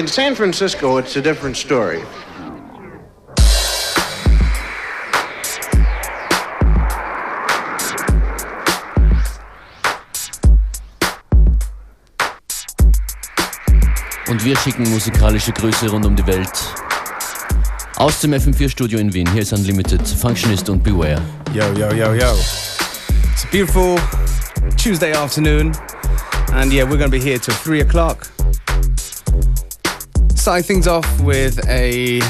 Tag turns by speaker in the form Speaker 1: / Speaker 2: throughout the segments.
Speaker 1: In San Francisco, it's a different story.
Speaker 2: Und wir schicken musikalische Grüße rund um die Welt. Aus dem FM4-Studio in Wien. Hier ist Unlimited, Functionist und Beware.
Speaker 3: Yo, yo, yo, yo. It's a beautiful Tuesday afternoon. And yeah, we're going to be here till 3 o'clock. Starting things off with a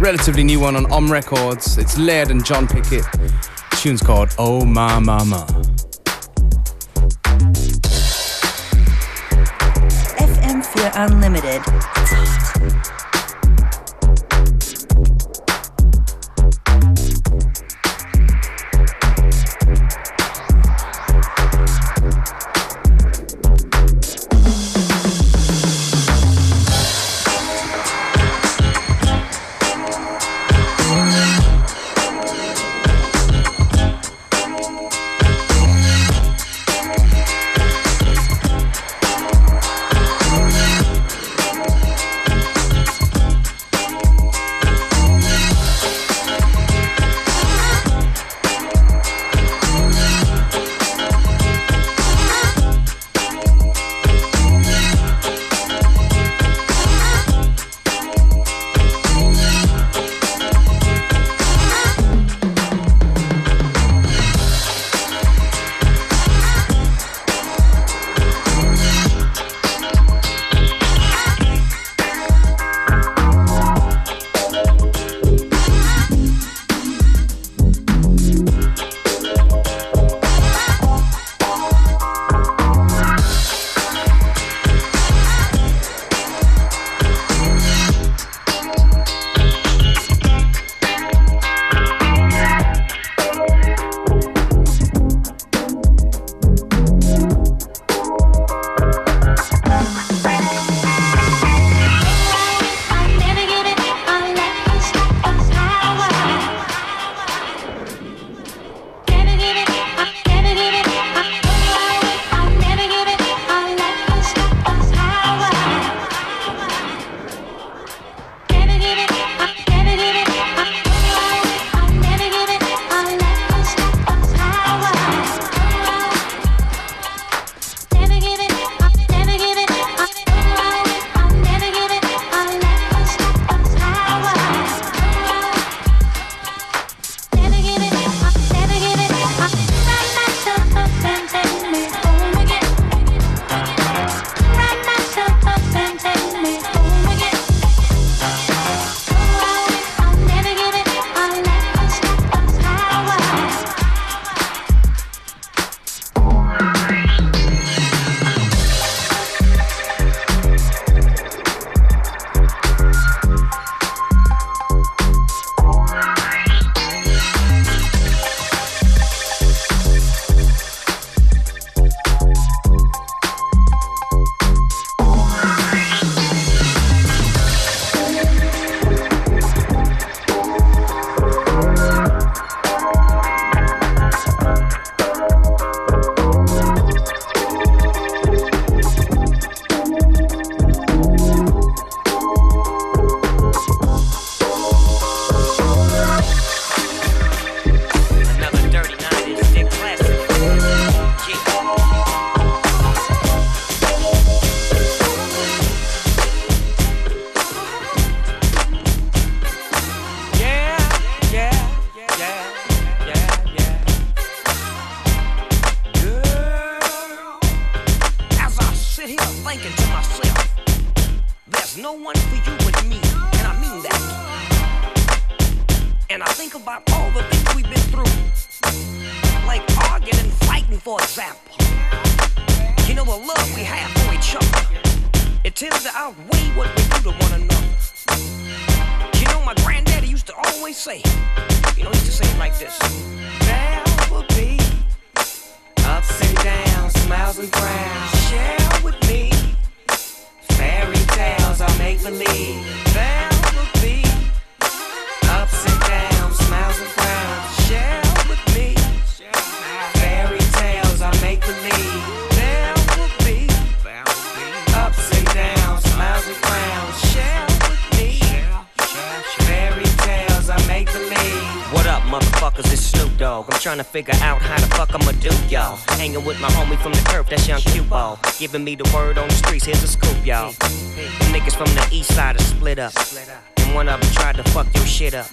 Speaker 3: relatively new one on Om Records. It's Laird and John Pickett. The tune's called Oh Ma Mama.
Speaker 4: FM4 Unlimited.
Speaker 5: Trying to figure out how the fuck I'ma do, y'all. Hanging with my homie from the curb, that's young Q ball. Giving me the word on the streets, here's a scoop, y'all. The niggas from the east side are split up. And one of them tried to fuck your shit up.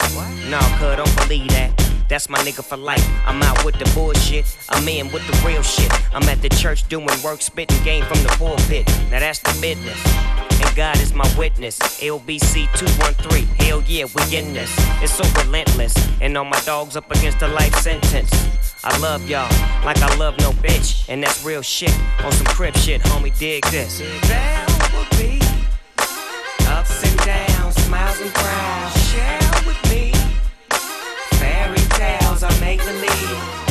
Speaker 5: Nah, cuz, don't believe that. That's my nigga for life. I'm out with the bullshit. I'm in with the real shit. I'm at the church doing work, spitting game from the pulpit. Now that's the business. God is my witness. LBC 213. Hell yeah, we in this. It's so relentless. And all my dogs up against a life sentence. I love y'all like I love no bitch. And that's real shit. On some crib shit, homie, dig this. There will ups and downs, smiles and frowns. Share with me fairy tales I make believe.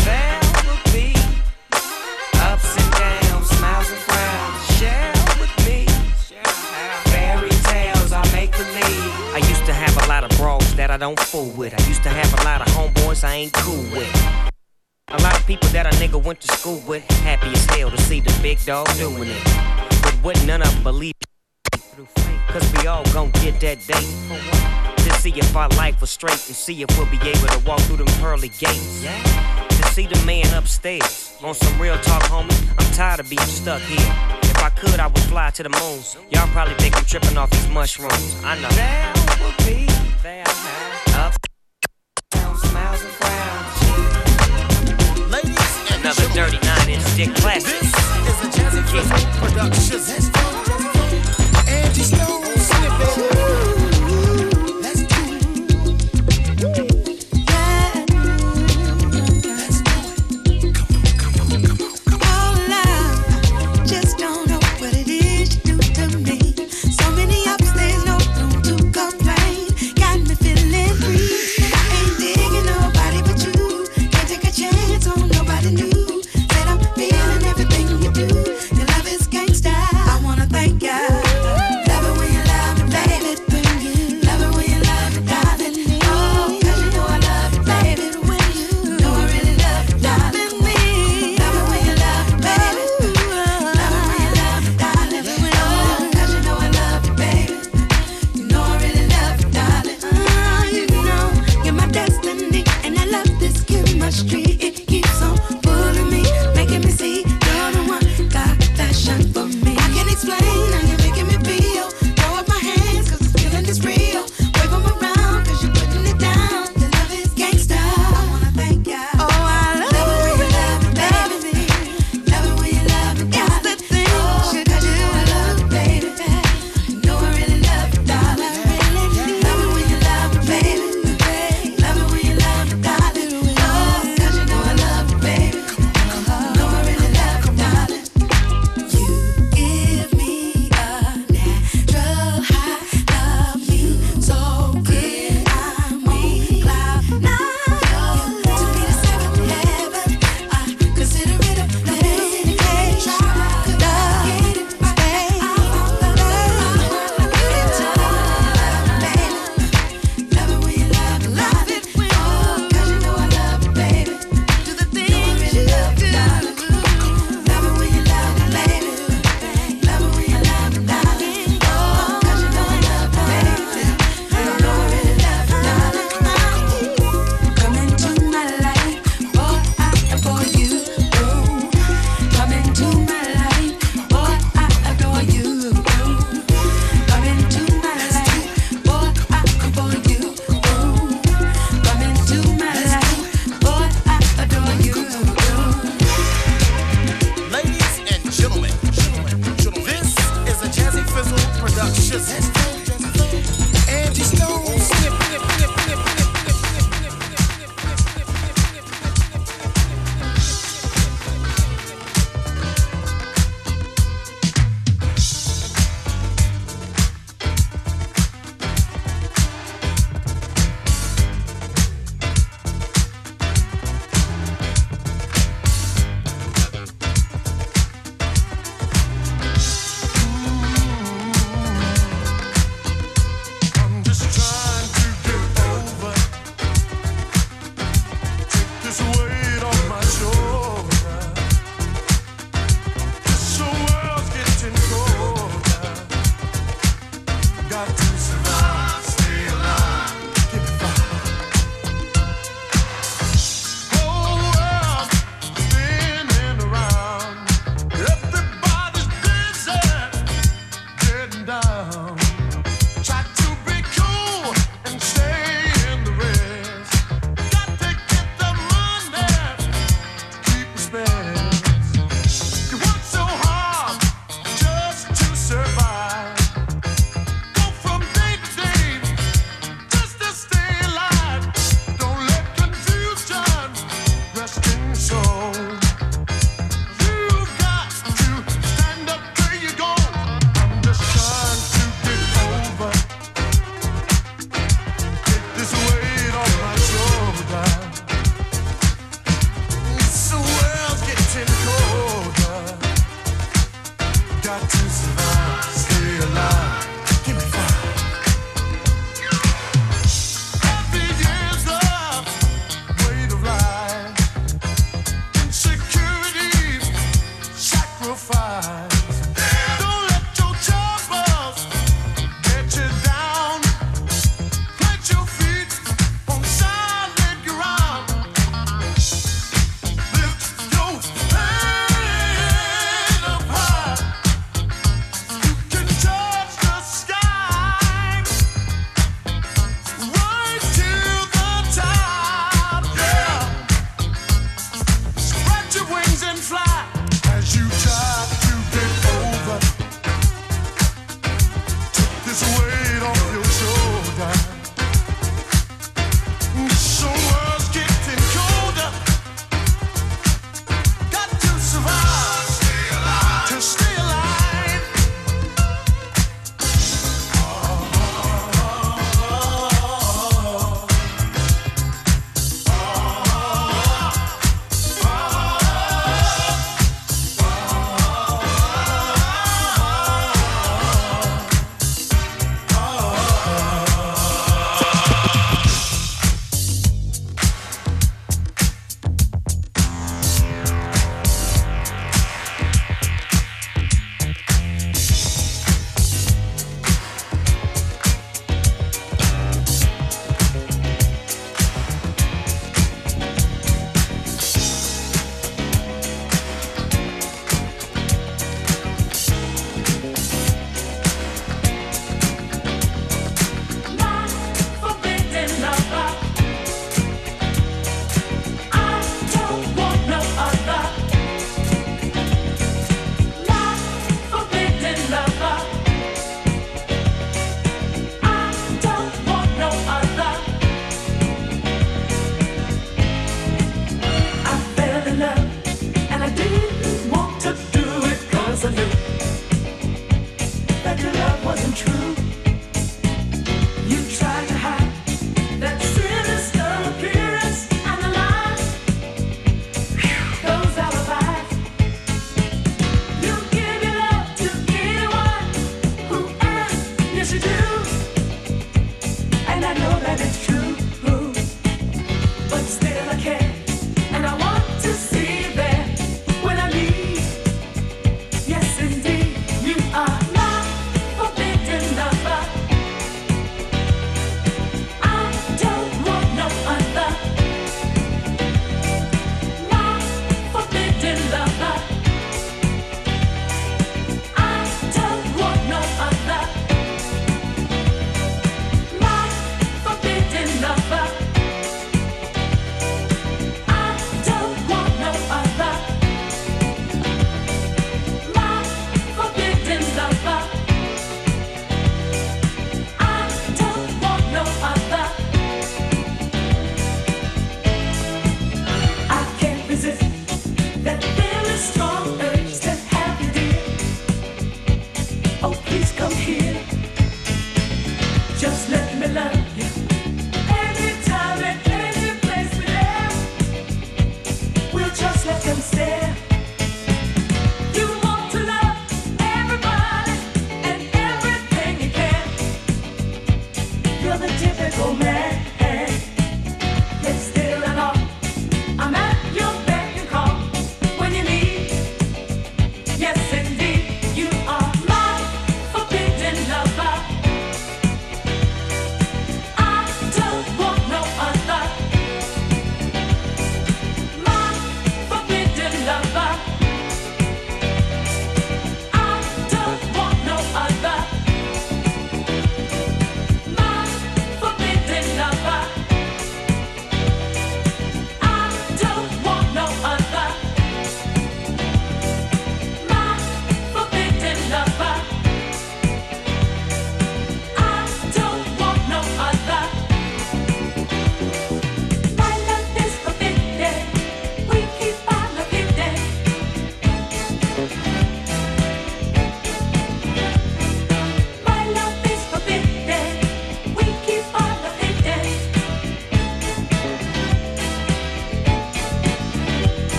Speaker 5: Bros that I don't fool with. I used to have a lot of homeboys I ain't cool with. A lot of people that a nigga went to school with. Happy as hell to see the big dog doing it. But what none of them believe. Cause we all gon' get that date. To see if our life was straight and see if we'll be able to walk through them pearly gates. To see the man upstairs. On some real talk, homie, I'm tired of being stuck here. If I could, I would fly to the moon. Y'all probably think I'm tripping off these mushrooms. I know. 39 inch dick classic.
Speaker 6: is a Jazzy Fizzle production.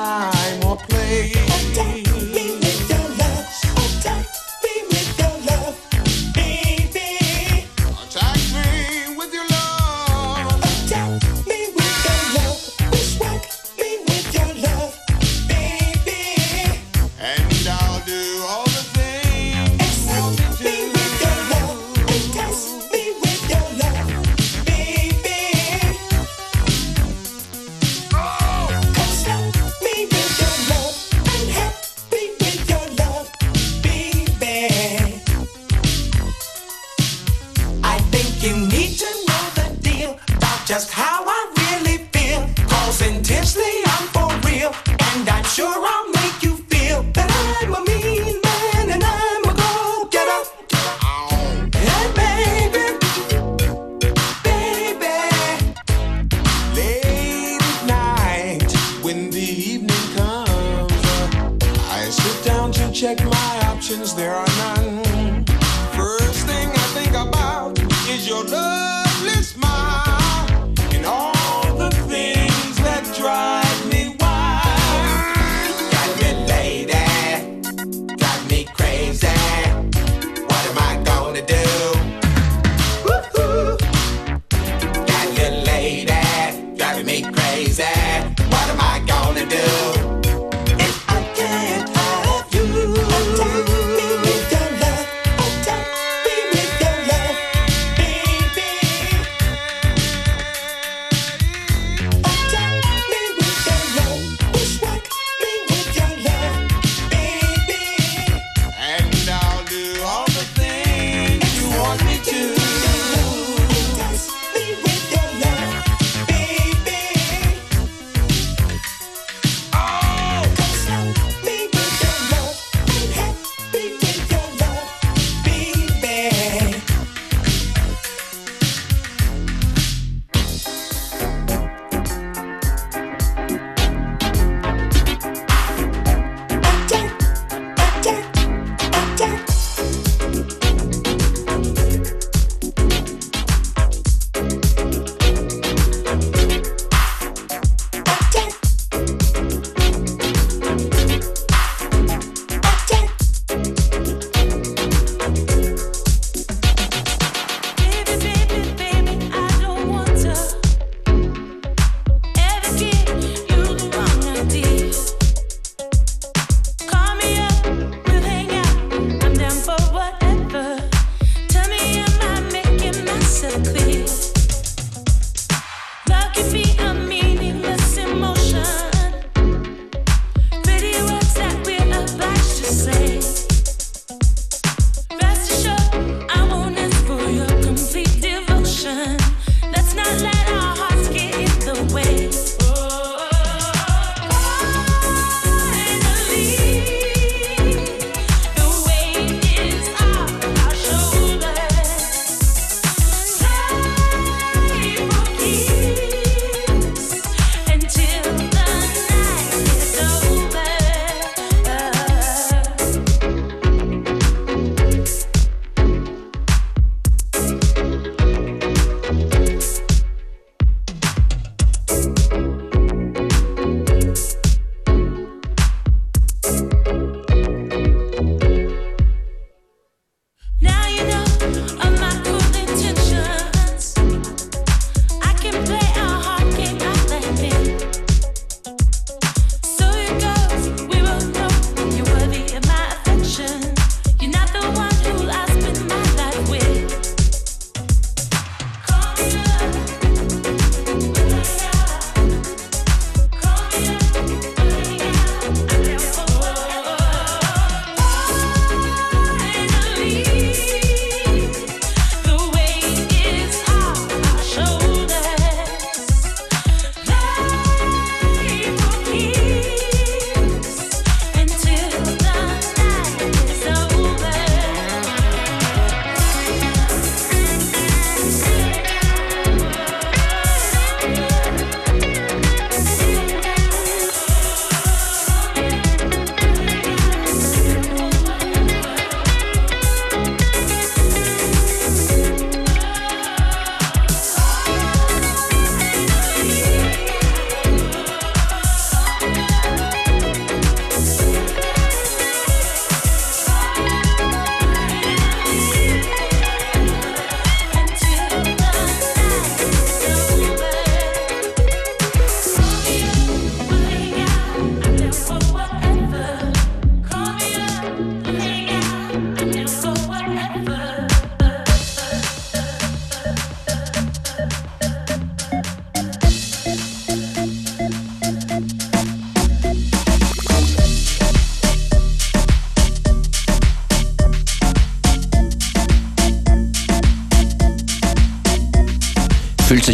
Speaker 7: Time or place.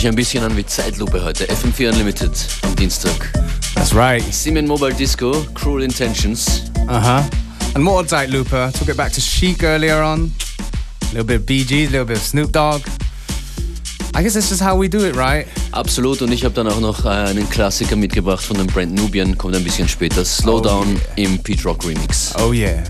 Speaker 2: Sich ein bisschen an wie Zeitlupe heute. FM4 Unlimited am Dienstag.
Speaker 3: That's right.
Speaker 2: Siemens Mobile Disco, Cruel Intentions.
Speaker 3: Uh huh. And more Zeit Looper. Took it back to Chic earlier on. A little bit of Bee Gees, a little bit of Snoop Dogg. I guess that's just how we do it, right?
Speaker 2: Absolut. Und ich habe dann auch noch äh, einen Klassiker mitgebracht von dem Brand Nubian, kommt ein bisschen später. Slowdown im Pete Rock Remix.
Speaker 3: Oh yeah.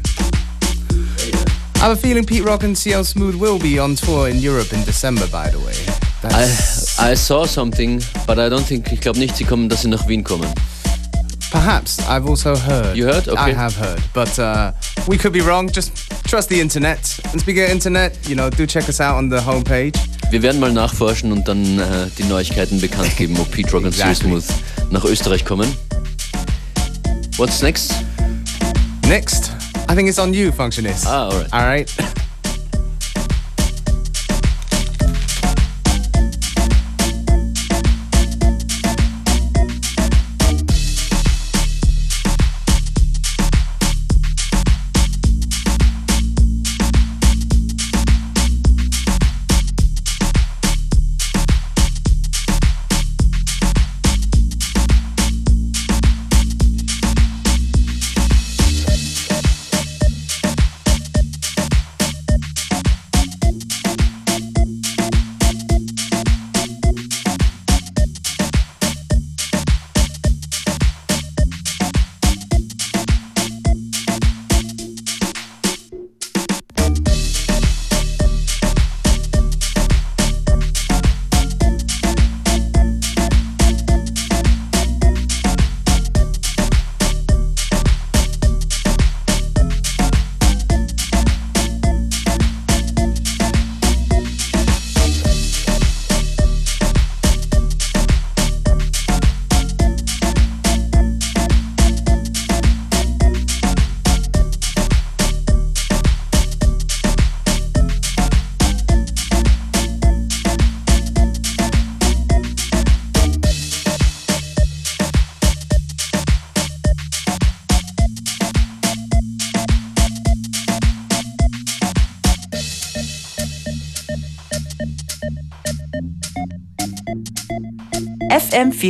Speaker 3: I have a feeling Pete Rock and CL Smooth will be on tour in Europe in December, by the way. That's
Speaker 2: I saw something, but I don't think, ich glaube nicht, sie kommen, dass sie nach Wien kommen.
Speaker 3: perhaps I've also heard.
Speaker 2: You heard?
Speaker 3: I
Speaker 2: Okay.
Speaker 3: have heard, but uh, we could be wrong. Just trust the internet. And speaking of internet, you know, do check us out on the homepage.
Speaker 2: Wir werden mal nachforschen und dann äh, die Neuigkeiten bekannt geben, ob Pete Rock und
Speaker 3: Exactly.
Speaker 2: Smooth nach Österreich kommen. What's next?
Speaker 3: Next, I think it's on you, Functionist.
Speaker 2: Ah, alright.
Speaker 3: All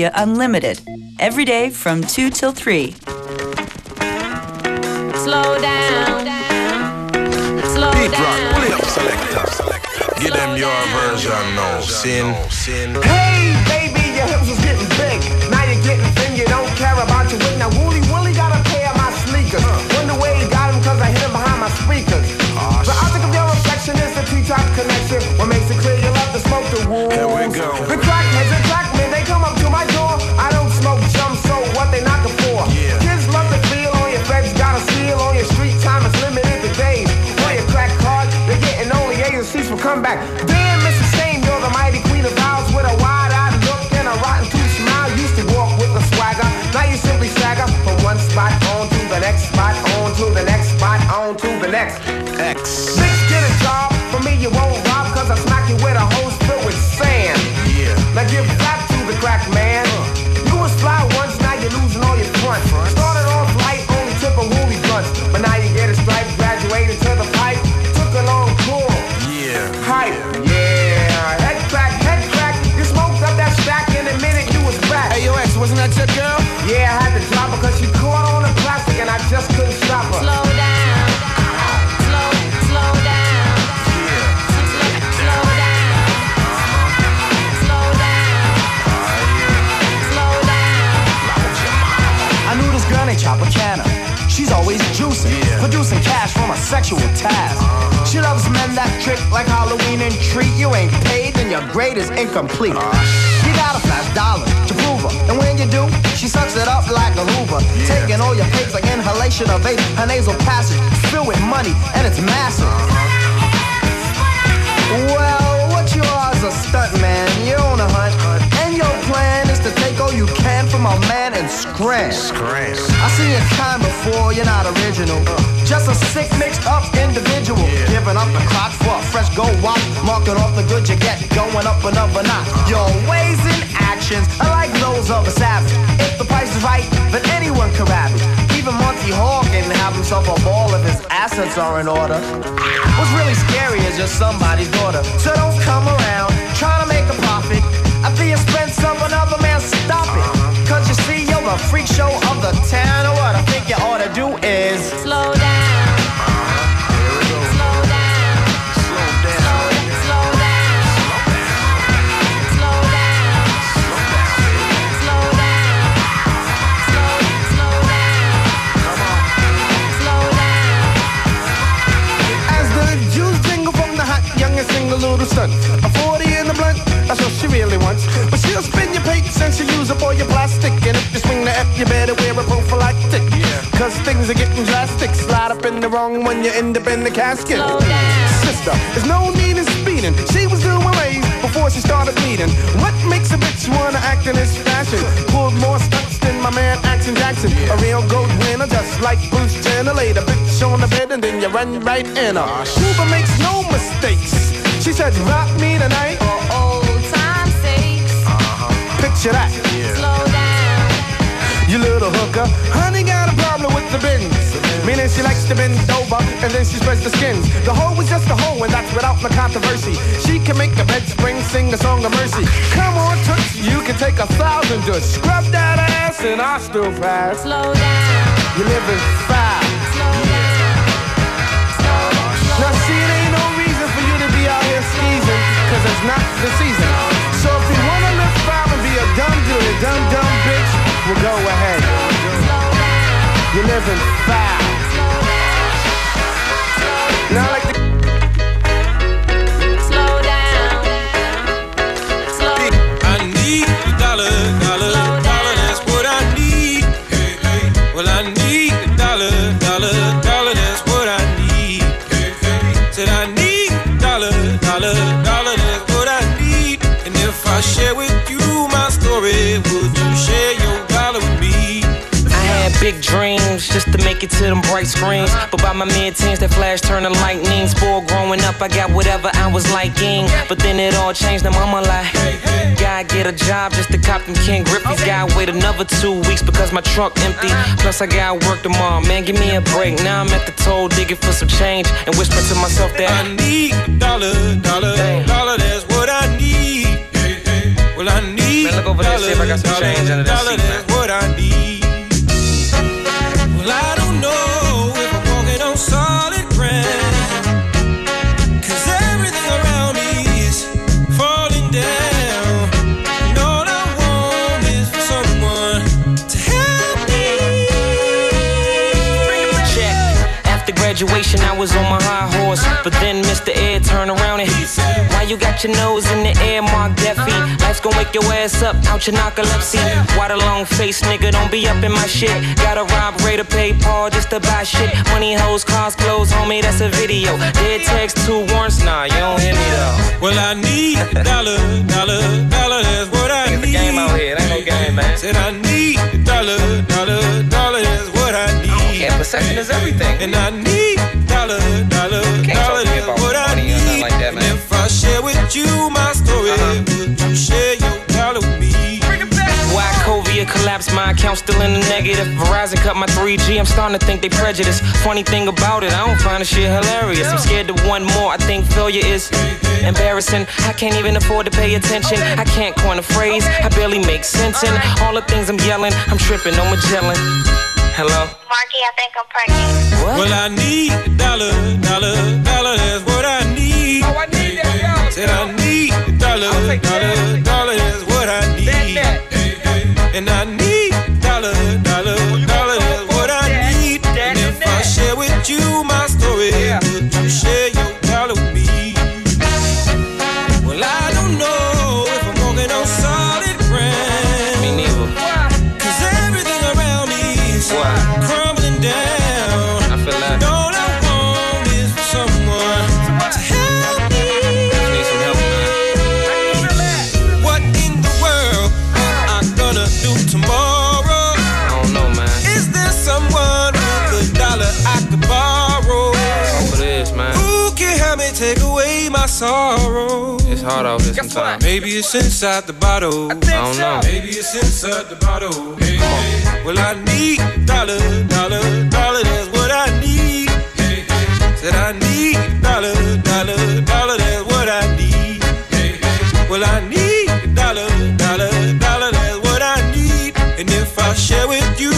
Speaker 3: right.
Speaker 8: FM4 Unlimited. Every day from 2 till 3.
Speaker 9: Slow down. Slow
Speaker 10: Beat rock,
Speaker 9: down.
Speaker 10: pull it up, selector. Give them your version now. Sin, sin.
Speaker 11: Hey, next.
Speaker 10: X.
Speaker 11: sexual task. She loves men that trick like Halloween and treat. You ain't paid, then your grade is incomplete. You gotta flash dollars to prove her. And when you do, she sucks it up like a Hoover. Taking all your pigs like inhalation of vape. Her nasal passage filled with money, and it's massive. Uh-huh. Well, man and scram.
Speaker 10: Scram.
Speaker 11: I seen your kind before, you're not original. Uh, just a sick, mixed up individual. Giving up the clock for a fresh gold watch. Marking off the good you get, going up another notch. Your ways and actions are like those of a savage. If the price is right, then anyone can rap it. Even Monty Hall can have himself a ball if his assets are in order. What's really scary is you're somebody's daughter. So don't come around trying to make a profit
Speaker 10: at the expense of another man. Stop it. Cause you see, you're the freak show of the town. And what I think you ought to do is
Speaker 9: Slow down. Slow down. Slow down. Slow down. Slow down. Slow down. Slow, slow down. Slow down.
Speaker 10: As the juice jingle from the hot youngest single little stunt. A 40 in the blunt, that's what she really wants. But she'll spin your since you use up all your plastic. And if you swing the F, you better wear a prophylactic. Cause things are getting drastic. Slide up in the wrong one, you end up in the casket.
Speaker 9: Slow down.
Speaker 10: Sister, there's no need in speeding. She was doing ways before she started bleeding. What makes a bitch wanna act in this fashion? Pulled more stunts than my man Action Jackson. A real gold winner, just like Bruce Jenner. Laid a bitch on the bed and then you run right in her. Cuba makes no mistakes. She said, rock me tonight. Picture that.
Speaker 9: Slow down.
Speaker 10: You little hooker. Honey got a problem with the bins. Meaning she likes to bend over and then she spreads the skins. The hoe is just a hoe and that's without no controversy. She can make a bed spring sing a song of mercy. Come on, Toots, you can take a thousand just scrub that ass and I'll still pass.
Speaker 9: Slow down.
Speaker 10: You fast.
Speaker 9: Down. Slow, slow
Speaker 10: Now see, it ain't no reason for you to be out here skeezing, cause it's not the season. Dumb dumb bitch, well go ahead. You're living foul. Now like
Speaker 12: big dreams just to make it to them bright screens. But by my mid teens, that flash turned to lightning. Spoiled growing up, I got whatever I was liking. But then it all changed, now mama like, gotta get a job just to cop them King Grippies. Gotta wait another two weeks because my trunk empty. Uh-huh. Plus, I gotta work tomorrow, man, give me a break. Now I'm at the toll digging for some change and whispering to myself that
Speaker 13: I need dollar, dollar,
Speaker 12: Damn.
Speaker 13: dollar, that's what I need. Hey, hey. Well, I need
Speaker 12: Man, look over see if I got some
Speaker 13: dollar,
Speaker 12: change under that
Speaker 13: dollar,
Speaker 12: seat, man.
Speaker 13: that's what I need.
Speaker 12: Graduation, I was on my high horse. But then Mr. Ed turned around and he said, Why you got your nose in the air, Mark Deafy? Life's gonna wake your ass up out your narcolepsy. Why the long face nigga don't be up in my shit? Gotta rob Ray to pay Paul just to buy shit. Money, hoes, cars, clothes, homie, that's a video. Dead text, two warrants, nah, you don't hear me though.
Speaker 13: Well, I need a dollar, dollar, dollar, that's what I
Speaker 12: It's a
Speaker 13: need.
Speaker 12: game out here, it ain't no game, man.
Speaker 13: Said I need a dollar, dollar, dollar,
Speaker 12: possession is everything.
Speaker 13: And I need a dollar, dollar,
Speaker 12: Can't talk
Speaker 13: dollar,
Speaker 12: to me about
Speaker 13: what I
Speaker 12: money or
Speaker 13: need.
Speaker 12: like that, man.
Speaker 13: And if I share with you my story, uh-huh. would you share your dollar with me?
Speaker 12: Why Covia collapsed, my account still in the negative. Verizon cut my 3G, I'm starting to think they prejudiced. Funny thing about it, I don't find the shit hilarious. I'm scared to one more, I think failure is embarrassing. I can't even afford to pay attention. I can't coin a phrase, I barely make sense. And all the things I'm yelling, I'm tripping on Magellan. Hello?
Speaker 14: Marky, I think I'm pregnant.
Speaker 12: What?
Speaker 13: Well, I need a dollar, dollar, dollar, that's what I need. Oh, I need that, y'all. Said I need a dollar, dollar, dollar, that's what I need. And I need sorrow.
Speaker 12: It's hard out here sometimes.
Speaker 13: Maybe it's inside the bottle.
Speaker 12: I, I don't so. know.
Speaker 13: Maybe it's inside the bottle. Hey. Well, I need dollar, dollar, dollar. That's what I need. Hey, hey. Said I need dollar, dollar, dollar. That's what I need. Hey, hey. Well, I need dollar,
Speaker 15: dollar, dollar. That's what I need. And if I share with you.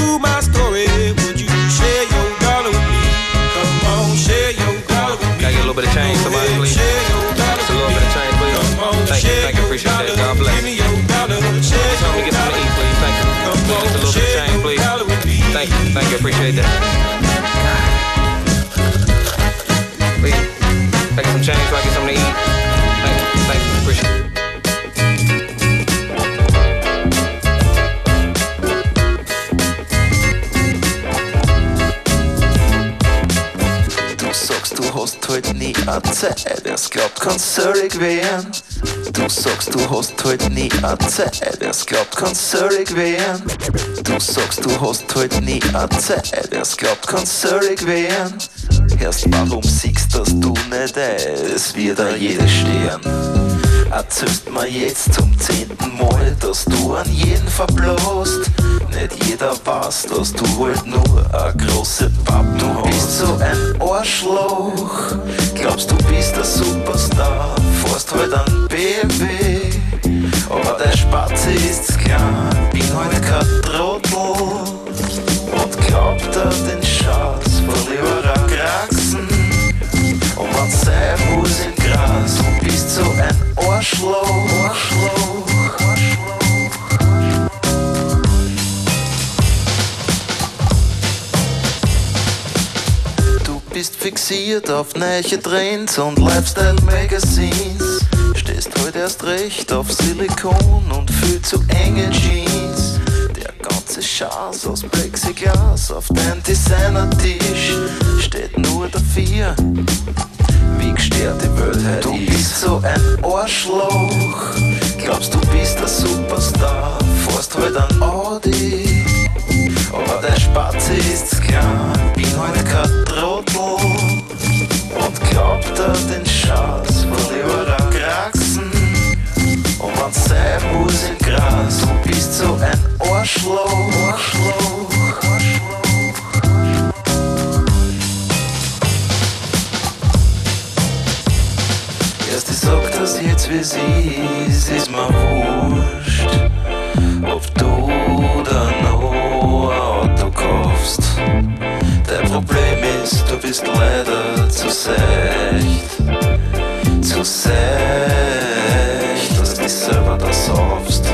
Speaker 16: Eine Zeit, es glaubt, kann's söllig werden. Du sagst, du hast halt nie eine Zeit, es glaubt, kann's söllig werden. Du sagst, du hast halt nie eine Zeit, es glaubt, kann's söllig werden. Erst warum siehst dass du nicht es wird auch jeder stehen. Erzählst mir jetzt zum zehnten Mal, dass du an jeden verblasst. Nicht jeder weiß, dass du halt nur ein große hast. Du bist so ein Arschloch, glaubst du bist ein Superstar, fährst halt fixiert auf neue Trends und Lifestyle-Magazines. Stehst heute erst recht auf Silikon und viel zu enge Jeans. Der ganze Schatz aus Plexiglas auf dein Designer-Tisch steht nur dafür, wie gestört die Welt heute Du bist so ein Arschloch, glaubst du bist ein Superstar, fährst halt an Audi. Aber der Spatze ist klein, bin halt kein Trottel und glaubt er den Schatz von ihrer Kraxen. Und man sein muss im Gras, du bist so ein Arschloch. Arschloch. Erst ich sag das jetzt wie sie ist, ist mir wurscht. Ob du Ist, du bist leider zu seicht. Zu seicht, dass du dich selber da saufst.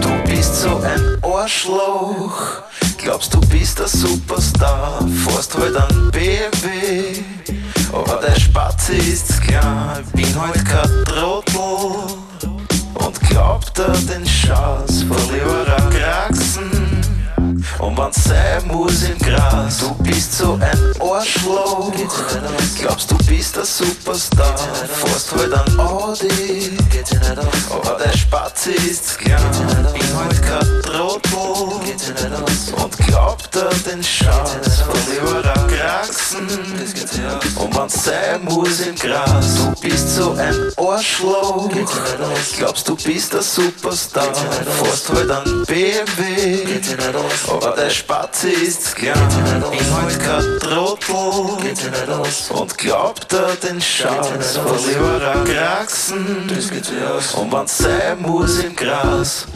Speaker 16: Du bist so ein Arschloch. Glaubst du bist ein Superstar, fährst halt an BMW. Aber der Spatz ist's klar, ich bin heute kein Trottel und glaubt an den Schatz, von an Kraxen. Und wann sein muss im Gras, du bist so ein Arschloch. Glaubst du bist ein Superstar, fährst halt an Audi. Aber der Spatze ist klein, bin halt kein Trottel. Und glaubt er den Schatz von ihrer Kraxen. Und wann sein muss im Gras, du bist so ein Arschloch. Glaubst du bist ein Superstar, fährst halt an BMW. Aber der Spatze ist klein, bin halt kein Trottel. Und glaubt er den Schatz von ihrer Kraxen. Und wann sein muss im Gras.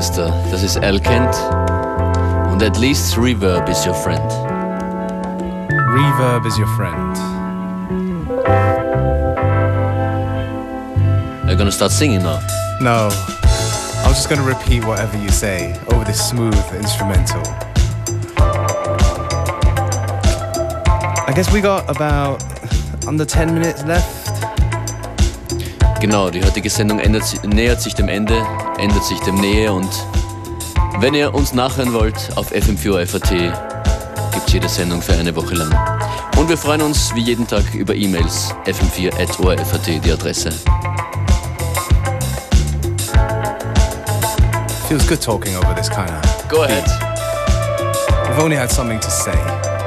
Speaker 2: Chillmeister. Das ist Al Kent. Und at least Reverb is your friend.
Speaker 3: Reverb is your friend.
Speaker 2: Are you gonna start singing now?
Speaker 3: No. I was just going to repeat whatever you say over this smooth instrumental. I guess we got about under 10 minutes left.
Speaker 2: Genau, die heutige Sendung ändert, nähert sich dem Ende, ändert sich dem Nähe und wenn ihr uns nachhören wollt, auf FM4 FAT gibt es jede Sendung für eine Woche lang. Und wir freuen uns wie jeden Tag über E-Mails fm4.orf.at, die Adresse.
Speaker 3: Feels good talking over this kind of.
Speaker 2: Go ahead.
Speaker 3: We've only had something to say.